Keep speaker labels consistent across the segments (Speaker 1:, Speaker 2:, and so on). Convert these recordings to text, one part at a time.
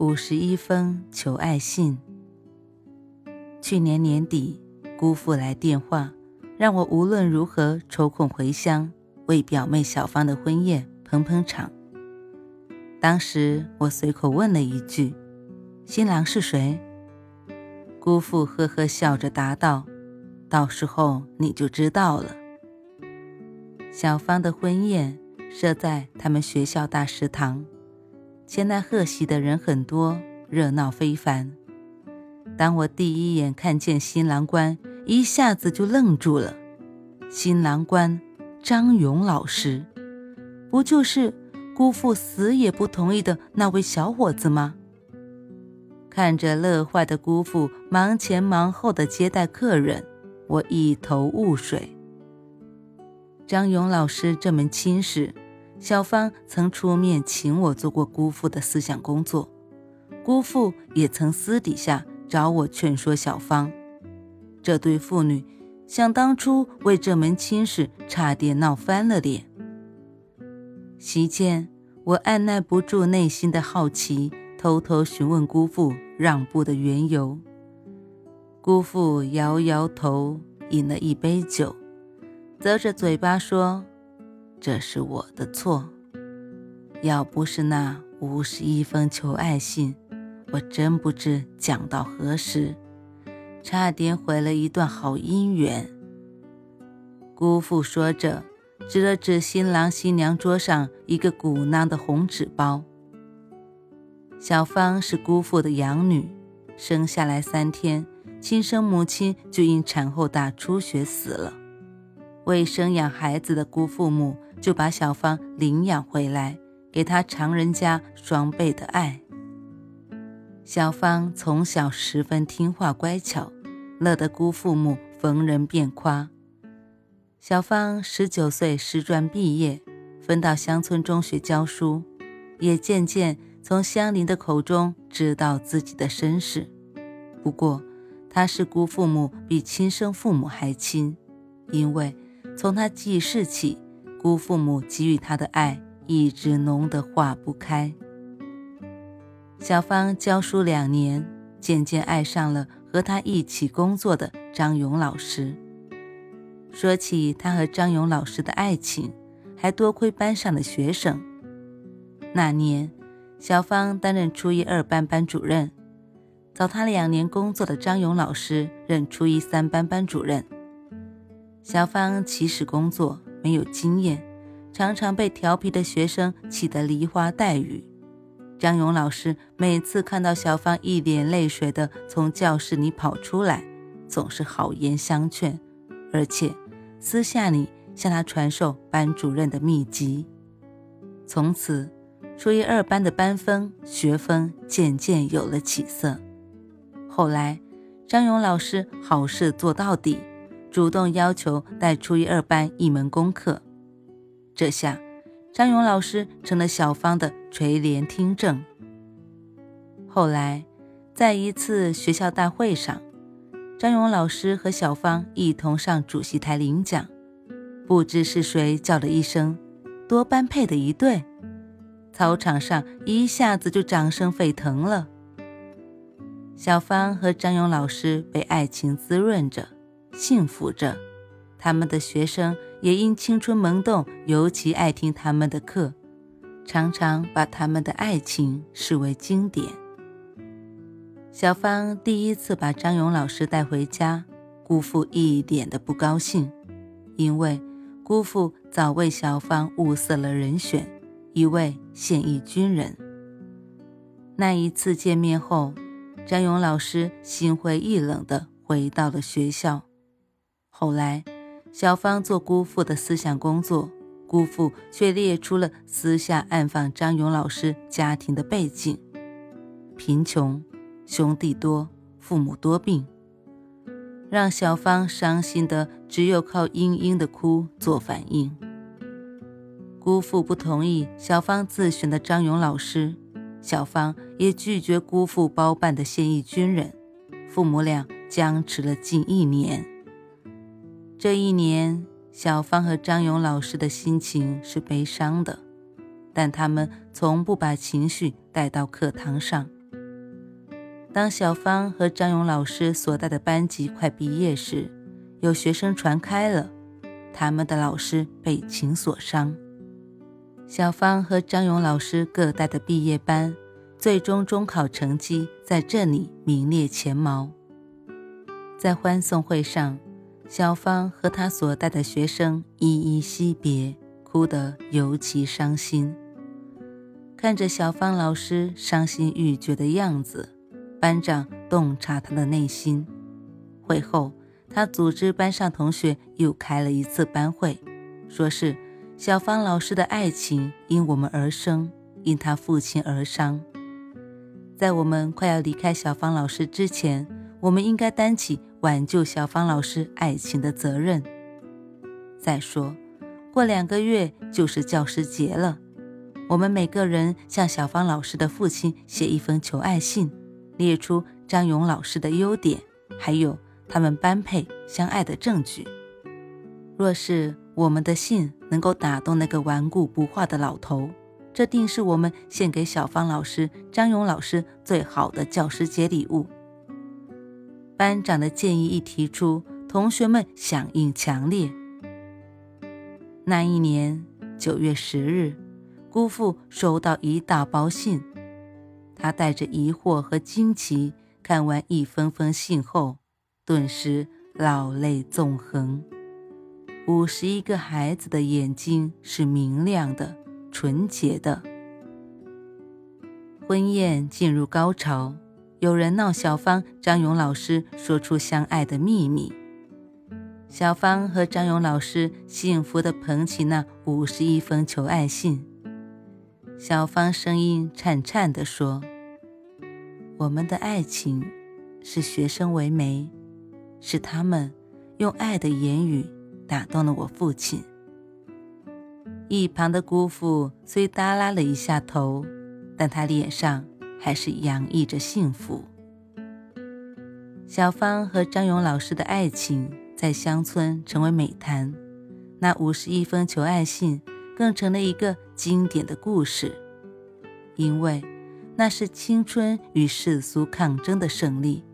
Speaker 1: 五十一封求爱信。去年年底，姑父来电话，让我无论如何抽空回乡，为表妹小芳的婚宴捧捧场。当时我随口问了一句：“新郎是谁？”姑父呵呵笑着答道：“到时候你就知道了。”小芳的婚宴设在他们学校大食堂。前来贺喜的人很多，热闹非凡。当我第一眼看见新郎官，一下子就愣住了。新郎官张勇老师，不就是姑父死也不同意的那位小伙子吗？看着乐坏的姑父忙前忙后的接待客人，我一头雾水。张勇老师这门亲事。小芳曾出面请我做过姑父的思想工作，姑父也曾私底下找我劝说小芳。这对父女想当初为这门亲事差点闹翻了脸。席间，我按耐不住内心的好奇，偷偷询问姑父让步的缘由。姑父摇摇头，饮了一杯酒，啧着嘴巴说。这是我的错，要不是那五十一封求爱信，我真不知讲到何时，差点毁了一段好姻缘。姑父说着，指了指新郎新娘桌上一个鼓囊的红纸包。小芳是姑父的养女，生下来三天，亲生母亲就因产后大出血死了。为生养孩子的姑父母。就把小芳领养回来，给她常人家双倍的爱。小芳从小十分听话乖巧，乐得姑父母逢人便夸。小芳十九岁师专毕业，分到乡村中学教书，也渐渐从乡邻的口中知道自己的身世。不过，她是姑父母比亲生父母还亲，因为从她记事起。姑父母给予他的爱一直浓得化不开。小芳教书两年，渐渐爱上了和他一起工作的张勇老师。说起他和张勇老师的爱情，还多亏班上的学生。那年，小芳担任初一二班班主任，早他两年工作的张勇老师任初一三班班主任。小芳起始工作。没有经验，常常被调皮的学生气得梨花带雨。张勇老师每次看到小芳一脸泪水的从教室里跑出来，总是好言相劝，而且私下里向她传授班主任的秘籍。从此，初一二班的班风学风渐渐有了起色。后来，张勇老师好事做到底。主动要求带初一二班一门功课，这下张勇老师成了小芳的垂帘听政。后来，在一次学校大会上，张勇老师和小芳一同上主席台领奖，不知是谁叫了一声“多般配的一对”，操场上一下子就掌声沸腾了。小芳和张勇老师被爱情滋润着。幸福着，他们的学生也因青春萌动，尤其爱听他们的课，常常把他们的爱情视为经典。小芳第一次把张勇老师带回家，姑父一点的不高兴，因为姑父早为小芳物色了人选，一位现役军人。那一次见面后，张勇老师心灰意冷地回到了学校。后来，小芳做姑父的思想工作，姑父却列出了私下暗访张勇老师家庭的背景。贫穷，兄弟多，父母多病，让小芳伤心的只有靠嘤嘤的哭做反应。姑父不同意小芳自选的张勇老师，小芳也拒绝姑父包办的现役军人，父母俩僵持了近一年。这一年，小芳和张勇老师的心情是悲伤的，但他们从不把情绪带到课堂上。当小芳和张勇老师所带的班级快毕业时，有学生传开了，他们的老师被情所伤。小芳和张勇老师各带的毕业班，最终中考成绩在这里名列前茅。在欢送会上。小芳和她所带的学生依依惜别，哭得尤其伤心。看着小芳老师伤心欲绝的样子，班长洞察她的内心。会后，他组织班上同学又开了一次班会，说是小芳老师的爱情因我们而生，因她父亲而伤。在我们快要离开小芳老师之前，我们应该担起。挽救小芳老师爱情的责任。再说，过两个月就是教师节了，我们每个人向小芳老师的父亲写一封求爱信，列出张勇老师的优点，还有他们般配相爱的证据。若是我们的信能够打动那个顽固不化的老头，这定是我们献给小芳老师、张勇老师最好的教师节礼物。班长的建议一提出，同学们响应强烈。那一年九月十日，姑父收到一大包信，他带着疑惑和惊奇看完一封封信后，顿时老泪纵横。五十一个孩子的眼睛是明亮的、纯洁的。婚宴进入高潮。有人闹小芳，张勇老师说出相爱的秘密。小芳和张勇老师幸福地捧起那五十一封求爱信。小芳声音颤颤地说：“我们的爱情是学生为媒，是他们用爱的言语打动了我父亲。”一旁的姑父虽耷拉了一下头，但他脸上。还是洋溢着幸福。小芳和张勇老师的爱情在乡村成为美谈，那五十一封求爱信更成了一个经典的故事，因为那是青春与世俗抗争的胜利，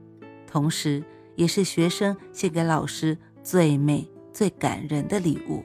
Speaker 1: 同时也是学生献给老师最美、最感人的礼物。